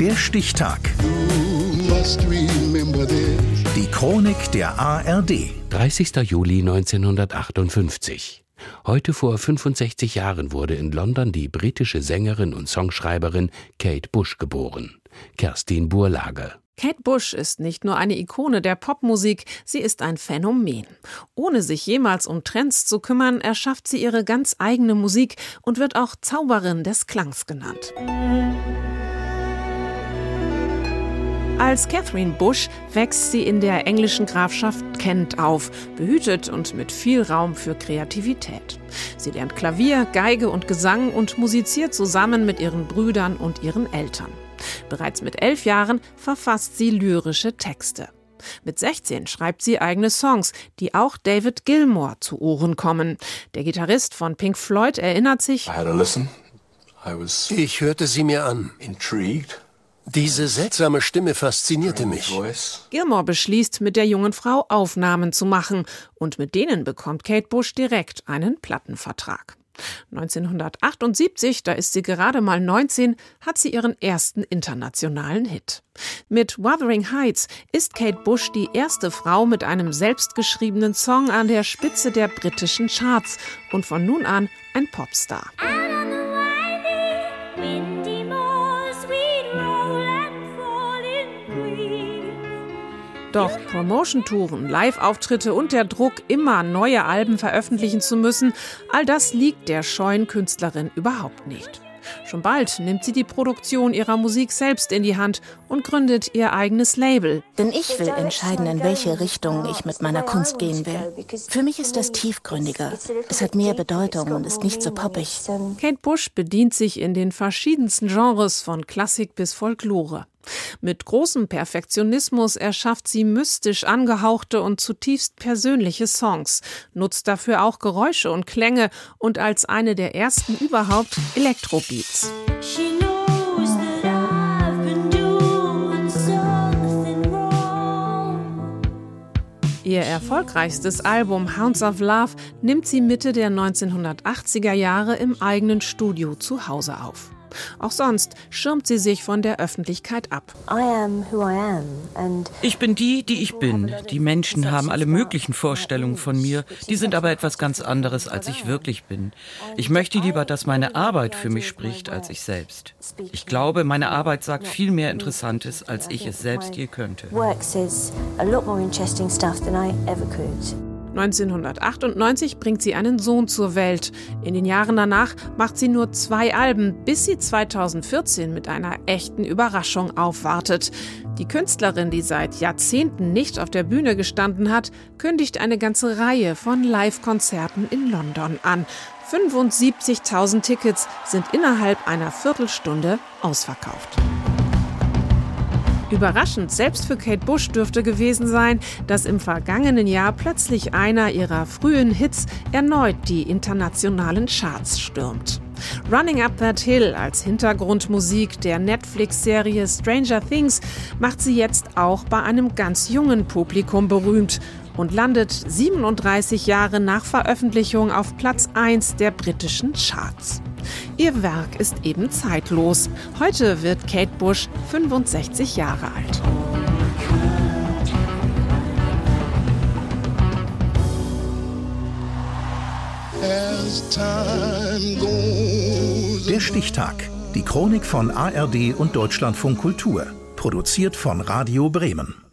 Der Stichtag. Die Chronik der ARD. 30. Juli 1958. Heute vor 65 Jahren wurde in London die britische Sängerin und Songschreiberin Kate Bush geboren. Kerstin Burlage. Kate Bush ist nicht nur eine Ikone der Popmusik, sie ist ein Phänomen. Ohne sich jemals um Trends zu kümmern, erschafft sie ihre ganz eigene Musik und wird auch Zauberin des Klangs genannt. Als Catherine Bush wächst sie in der englischen Grafschaft Kent auf, behütet und mit viel Raum für Kreativität. Sie lernt Klavier, Geige und Gesang und musiziert zusammen mit ihren Brüdern und ihren Eltern. Bereits mit elf Jahren verfasst sie lyrische Texte. Mit 16 schreibt sie eigene Songs, die auch David Gilmour zu Ohren kommen. Der Gitarrist von Pink Floyd erinnert sich, ich hörte sie mir an. Diese seltsame Stimme faszinierte mich. Gilmore beschließt, mit der jungen Frau Aufnahmen zu machen und mit denen bekommt Kate Bush direkt einen Plattenvertrag. 1978, da ist sie gerade mal 19, hat sie ihren ersten internationalen Hit. Mit Wuthering Heights ist Kate Bush die erste Frau mit einem selbstgeschriebenen Song an der Spitze der britischen Charts und von nun an ein Popstar. Doch Promotion-Touren, Live-Auftritte und der Druck, immer neue Alben veröffentlichen zu müssen, all das liegt der scheuen Künstlerin überhaupt nicht. Schon bald nimmt sie die Produktion ihrer Musik selbst in die Hand und gründet ihr eigenes Label. Denn ich will entscheiden, in welche Richtung ich mit meiner Kunst gehen will. Für mich ist das tiefgründiger. Es hat mehr Bedeutung und ist nicht so poppig. Kate Bush bedient sich in den verschiedensten Genres von Klassik bis Folklore. Mit großem Perfektionismus erschafft sie mystisch angehauchte und zutiefst persönliche Songs, nutzt dafür auch Geräusche und Klänge und als eine der ersten überhaupt Elektrobeats. Ihr erfolgreichstes Album Hounds of Love nimmt sie Mitte der 1980er Jahre im eigenen Studio zu Hause auf. Auch sonst schirmt sie sich von der Öffentlichkeit ab. Ich bin die, die ich bin. Die Menschen haben alle möglichen Vorstellungen von mir, die sind aber etwas ganz anderes, als ich wirklich bin. Ich möchte lieber, dass meine Arbeit für mich spricht, als ich selbst. Ich glaube, meine Arbeit sagt viel mehr Interessantes, als ich es selbst je könnte. 1998 bringt sie einen Sohn zur Welt. In den Jahren danach macht sie nur zwei Alben, bis sie 2014 mit einer echten Überraschung aufwartet. Die Künstlerin, die seit Jahrzehnten nicht auf der Bühne gestanden hat, kündigt eine ganze Reihe von Live-Konzerten in London an. 75.000 Tickets sind innerhalb einer Viertelstunde ausverkauft. Überraschend selbst für Kate Bush dürfte gewesen sein, dass im vergangenen Jahr plötzlich einer ihrer frühen Hits erneut die internationalen Charts stürmt. Running Up That Hill als Hintergrundmusik der Netflix-Serie Stranger Things macht sie jetzt auch bei einem ganz jungen Publikum berühmt und landet 37 Jahre nach Veröffentlichung auf Platz 1 der britischen Charts. Ihr Werk ist eben zeitlos. Heute wird Kate Bush 65 Jahre alt. Der Stichtag. Die Chronik von ARD und Deutschlandfunk Kultur. Produziert von Radio Bremen.